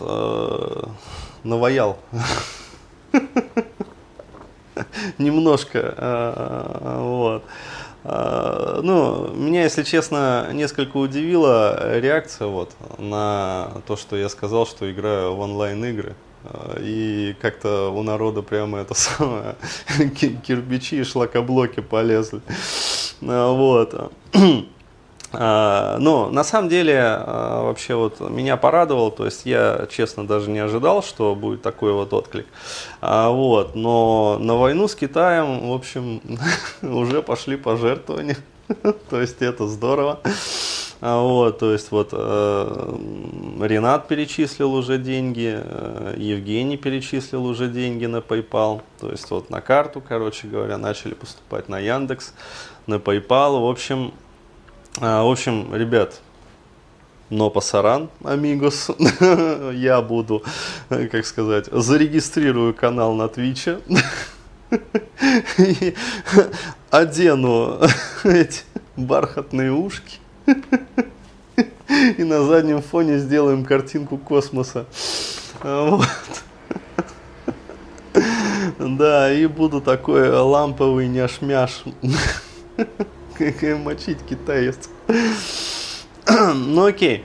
э, наваял. Немножко. Э, вот. Э, ну, меня, если честно, несколько удивила реакция вот на то, что я сказал, что играю в онлайн-игры. И как-то у народа прямо это самое, кирпичи и шлакоблоки полезли. Вот. А, но на самом деле а, вообще вот меня порадовал, то есть я честно даже не ожидал, что будет такой вот отклик. А, вот, но на войну с Китаем, в общем, уже пошли пожертвования, то есть это здорово. Вот, то есть вот э, Ренат перечислил уже деньги, э, Евгений перечислил уже деньги на PayPal, то есть вот на карту, короче говоря, начали поступать на Яндекс, на PayPal, в общем, а, в общем, ребят, но пасаран, амигос, я буду, как сказать, зарегистрирую канал на Твиче, одену эти бархатные ушки, и на заднем фоне сделаем картинку космоса. Вот. Да, и буду такой ламповый няшмяш мочить китаец. ну окей.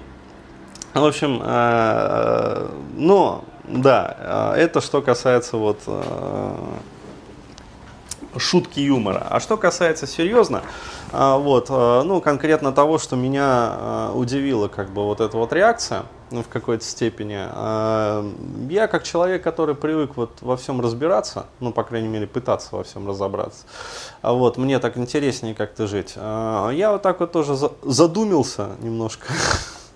В общем, э, ну, да, э, это что касается вот э, шутки юмора. А что касается серьезно, вот, ну, конкретно того, что меня удивила, как бы, вот эта вот реакция, ну, в какой-то степени. Я как человек, который привык вот во всем разбираться, ну, по крайней мере, пытаться во всем разобраться, а вот, мне так интереснее как-то жить. Я вот так вот тоже задумился немножко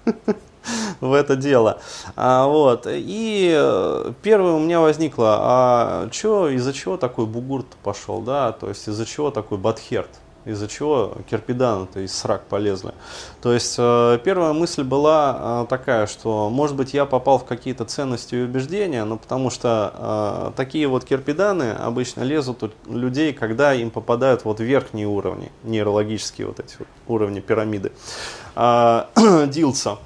в это дело. А, вот. И э, первое у меня возникло, а чё, из-за чего такой бугурт пошел, да, то есть из-за чего такой бадхерт? из-за чего кирпиданы-то из срак полезли. То есть э, первая мысль была э, такая, что может быть я попал в какие-то ценности и убеждения, но потому что такие вот кирпиданы обычно лезут у людей, когда им попадают вот верхние уровни, нейрологические вот эти вот уровни пирамиды. А, дилца.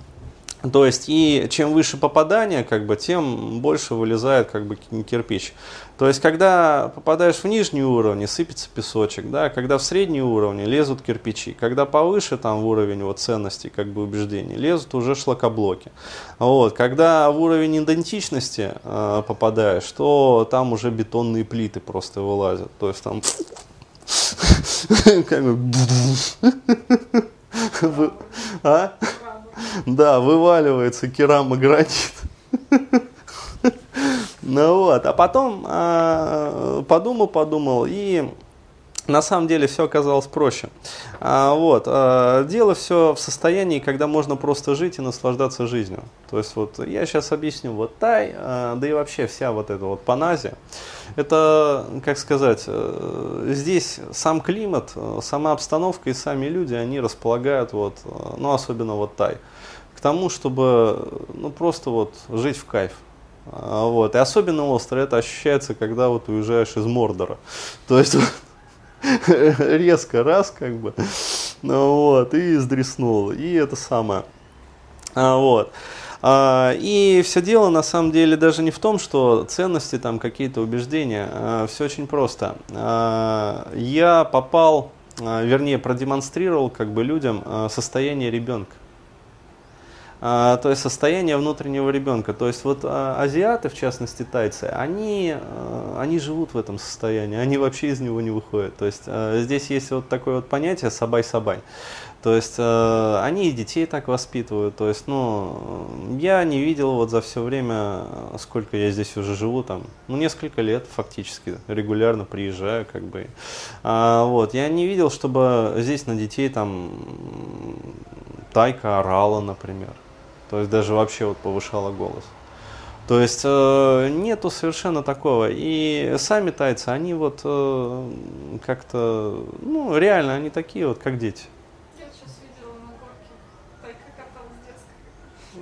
То есть, и чем выше попадание, как бы, тем больше вылезает как бы, кирпич. То есть, когда попадаешь в нижние уровни, сыпется песочек, да, когда в средние уровни лезут кирпичи, когда повыше там в уровень вот, ценностей, как бы убеждений, лезут уже шлакоблоки. Вот, когда в уровень идентичности э, попадаешь, то там уже бетонные плиты просто вылазят. То есть там как бы а? Да, вываливается керамогранит. Ну вот, а потом а, подумал, подумал, и на самом деле все оказалось проще. А, вот, а, дело все в состоянии, когда можно просто жить и наслаждаться жизнью. То есть вот я сейчас объясню, вот тай, а, да и вообще вся вот эта вот паназия, это, как сказать, э, здесь сам климат, сама обстановка и сами люди, они располагают вот, ну особенно вот тай к тому, чтобы ну, просто вот жить в кайф. А, вот. И особенно остро это ощущается, когда вот уезжаешь из Мордора. То есть резко раз как бы, ну, вот, и сдреснул. И это самое. А, вот. А, и все дело на самом деле даже не в том, что ценности, там какие-то убеждения. А, все очень просто. А, я попал, а, вернее продемонстрировал как бы людям а, состояние ребенка. А, то есть состояние внутреннего ребенка. То есть вот а, азиаты, в частности тайцы, они, а, они живут в этом состоянии, они вообще из него не выходят. То есть здесь есть вот такое вот понятие сабай-сабай. То есть э, они и детей так воспитывают. То есть, ну, я не видел вот за все время, сколько я здесь уже живу, там, ну, несколько лет фактически, регулярно приезжаю, как бы. А, вот, я не видел, чтобы здесь на детей там тайка орала, например. То есть даже вообще вот повышала голос. То есть э, нету совершенно такого. И сами тайцы, они вот э, как-то, ну, реально, они такие вот, как дети.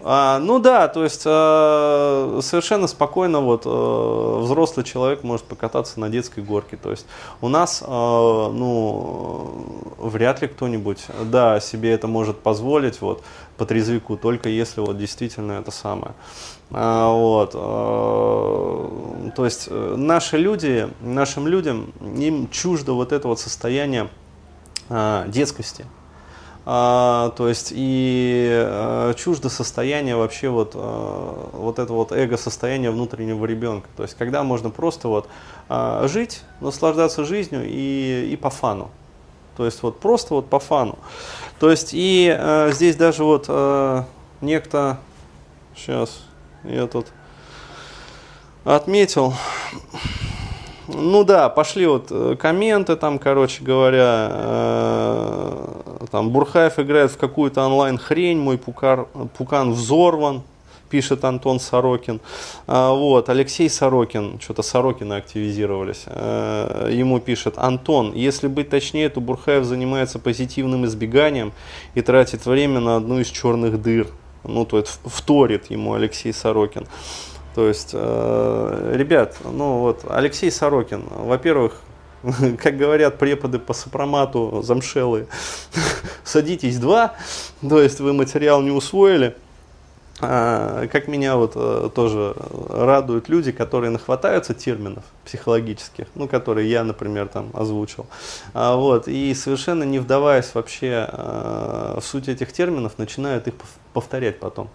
А, ну да, то есть э, совершенно спокойно вот э, взрослый человек может покататься на детской горке. То есть у нас, э, ну, вряд ли кто-нибудь, да, себе это может позволить. Вот по трезвику, только если вот действительно это самое. А, вот, а, то есть э, наши люди, нашим людям, им чуждо вот это вот состояние а, детскости. А, то есть и а, чуждо состояние вообще вот, а, вот это вот эго-состояние внутреннего ребенка. То есть когда можно просто вот а, жить, наслаждаться жизнью и, и по фану. То есть вот просто вот по фану. То есть и а, здесь даже вот а, некто, сейчас я тут отметил, ну да, пошли вот э, комменты там, короче говоря, э, там Бурхаев играет в какую-то онлайн хрень, мой пукар, пукан взорван, пишет Антон Сорокин. А, вот, Алексей Сорокин, что-то Сорокины активизировались, э, ему пишет, Антон, если быть точнее, то Бурхаев занимается позитивным избеганием и тратит время на одну из черных дыр. Ну, то есть вторит ему Алексей Сорокин. То есть, э, ребят, ну вот, Алексей Сорокин, во-первых, как говорят преподы по сопромату, замшелые, садитесь два, то есть вы материал не усвоили. А, как меня вот а, тоже радуют люди, которые нахватаются терминов психологических, ну, которые я, например, там озвучил, а, вот, и совершенно не вдаваясь вообще а, в суть этих терминов, начинают их повторять потом.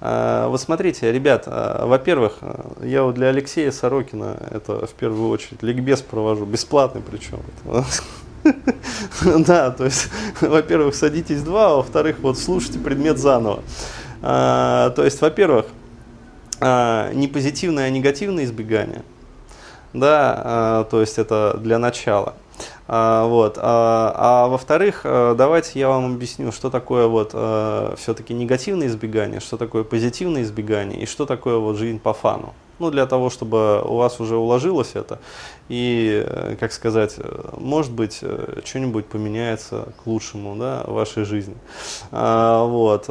А, вот смотрите, ребят, во-первых, я вот для Алексея Сорокина это в первую очередь ликбез провожу, бесплатный причем. Да, то есть, во-первых, садитесь два, во-вторых, вот слушайте предмет заново. А, то есть, во-первых, не позитивное, а негативное избегание. Да, то есть это для начала. А, вот. А, а во-вторых, э, давайте я вам объясню, что такое вот э, все-таки негативное избегание, что такое позитивное избегание и что такое вот жизнь по фану. Ну, для того, чтобы у вас уже уложилось это, и, э, как сказать, может быть, что-нибудь поменяется к лучшему, да, в вашей жизни. А, вот.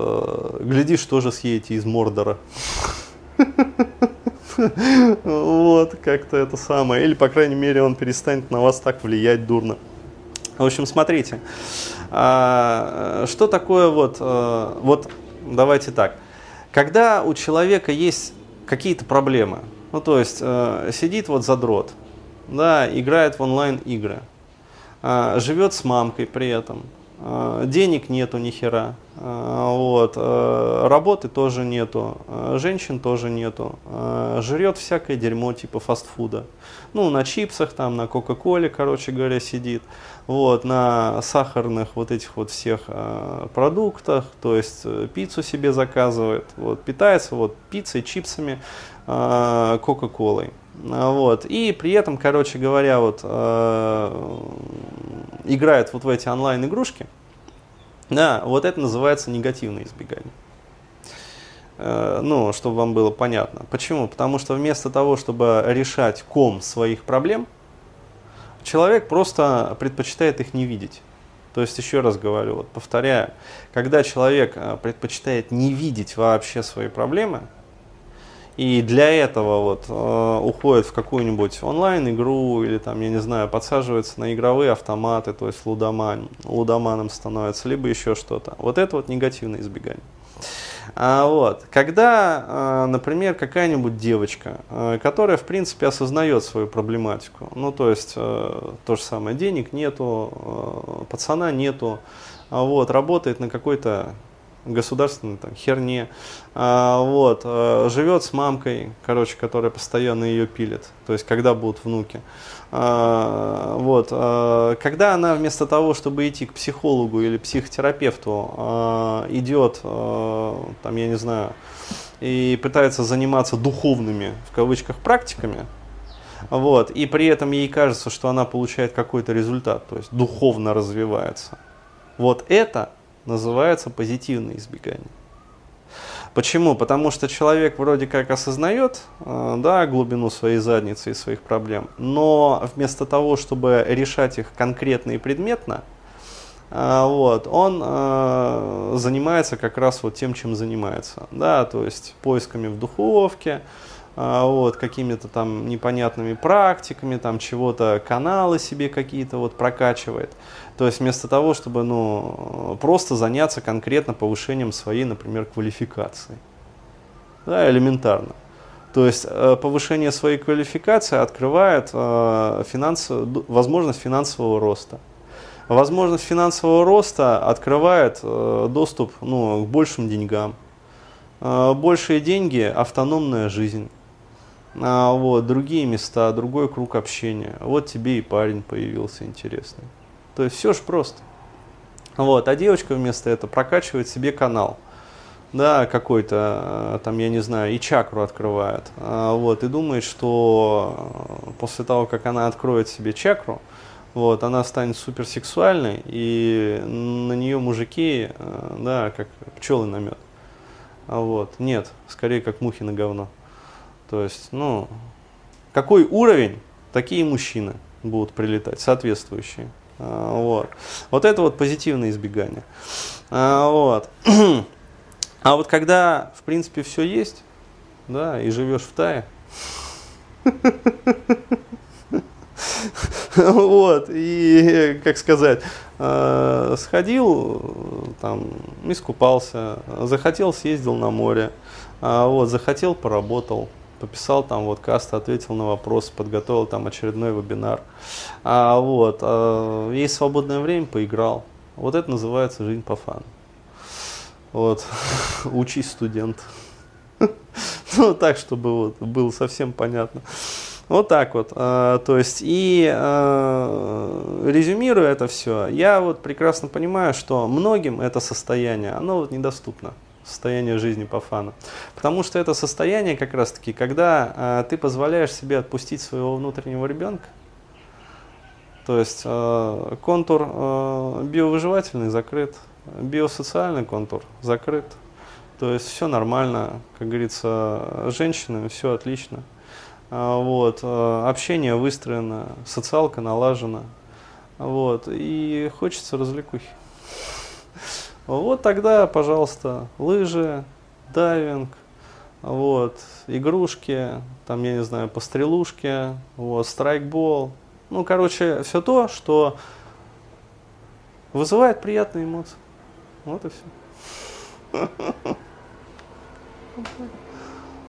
Глядишь, тоже съедете из Мордора. Вот, как-то это самое. Или, по крайней мере, он перестанет на вас так влиять дурно. В общем, смотрите, а, что такое вот, вот давайте так, когда у человека есть какие-то проблемы, ну то есть а, сидит вот задрот, да, играет в онлайн игры, живет с мамкой при этом, денег нету ни хера, вот, работы тоже нету, женщин тоже нету, жрет всякое дерьмо типа фастфуда, ну, на чипсах там, на кока-коле, короче говоря, сидит, вот, на сахарных вот этих вот всех э, продуктах, то есть э, пиццу себе заказывает, вот, питается вот пиццей, чипсами, э, кока-колой. Вот. И при этом, короче говоря, вот, э, играет вот в эти онлайн-игрушки, да, вот это называется негативное избегание. Э, ну, чтобы вам было понятно. Почему? Потому что вместо того, чтобы решать ком своих проблем, человек просто предпочитает их не видеть. То есть, еще раз говорю, вот повторяю, когда человек э, предпочитает не видеть вообще свои проблемы, и для этого вот э, уходит в какую-нибудь онлайн-игру или там, я не знаю, подсаживается на игровые автоматы, то есть лудоман, лудоманом становится, либо еще что-то. Вот это вот негативное избегание. А, вот. Когда, а, например, какая-нибудь девочка, а, которая, в принципе, осознает свою проблематику, ну, то есть, то же самое, денег нету, пацана нету, вот, работает на какой-то государственной там, херне, вот, живет с мамкой, короче, которая постоянно ее пилит, то есть, когда будут внуки, а, вот. А, когда она вместо того, чтобы идти к психологу или психотерапевту, а, идет, там, я не знаю, и пытается заниматься духовными, в кавычках, практиками, вот, и при этом ей кажется, что она получает какой-то результат, то есть духовно развивается. Вот это называется позитивное избегание. Почему? Потому что человек вроде как осознает э, да, глубину своей задницы и своих проблем, но вместо того, чтобы решать их конкретно и предметно, э, вот, он э, занимается как раз вот тем, чем занимается. Да, то есть поисками в духовке, вот, какими-то там непонятными практиками, там чего-то, каналы себе какие-то вот прокачивает. То есть вместо того, чтобы ну, просто заняться конкретно повышением своей, например, квалификации. Да, элементарно. То есть э, повышение своей квалификации открывает э, финанс... возможность финансового роста. Возможность финансового роста открывает э, доступ ну, к большим деньгам. Большие деньги – автономная жизнь. Вот, другие места, другой круг общения. Вот тебе и парень появился интересный. То есть все же просто. Вот, а девочка вместо этого прокачивает себе канал да, какой-то, э, там, я не знаю, и чакру открывает, а, вот, и думает, что э, после того, как она откроет себе чакру, вот, она станет суперсексуальной, и на нее мужики, э, да, как пчелы на мед. А вот, нет, скорее как мухи на говно. То есть, ну, какой уровень, такие мужчины будут прилетать, соответствующие. А, вот. вот это вот позитивное избегание. А, вот. А вот когда, в принципе, все есть, да, и живешь в тае, вот, и, как сказать, э, сходил, там, искупался, захотел, съездил на море, а вот, захотел, поработал, пописал там вот каст, ответил на вопросы, подготовил там очередной вебинар, а, вот, а, есть свободное время, поиграл. Вот это называется жизнь по фану. Вот. Учись, студент. ну, так, чтобы вот было совсем понятно. Вот так вот. А, то есть, и а, резюмируя это все, я вот прекрасно понимаю, что многим это состояние, оно вот недоступно состояние жизни по фану. Потому что это состояние как раз таки, когда а, ты позволяешь себе отпустить своего внутреннего ребенка, то есть э, контур э, биовыживательный закрыт, биосоциальный контур закрыт. То есть все нормально, как говорится, женщины, все отлично. А, вот, э, общение выстроено, социалка налажена. Вот, и хочется развлекухи. Вот тогда, пожалуйста, лыжи, дайвинг, вот, игрушки, там, я не знаю, пострелушки, вот, страйкбол. Ну, короче, все то, что вызывает приятные эмоции. Вот и все.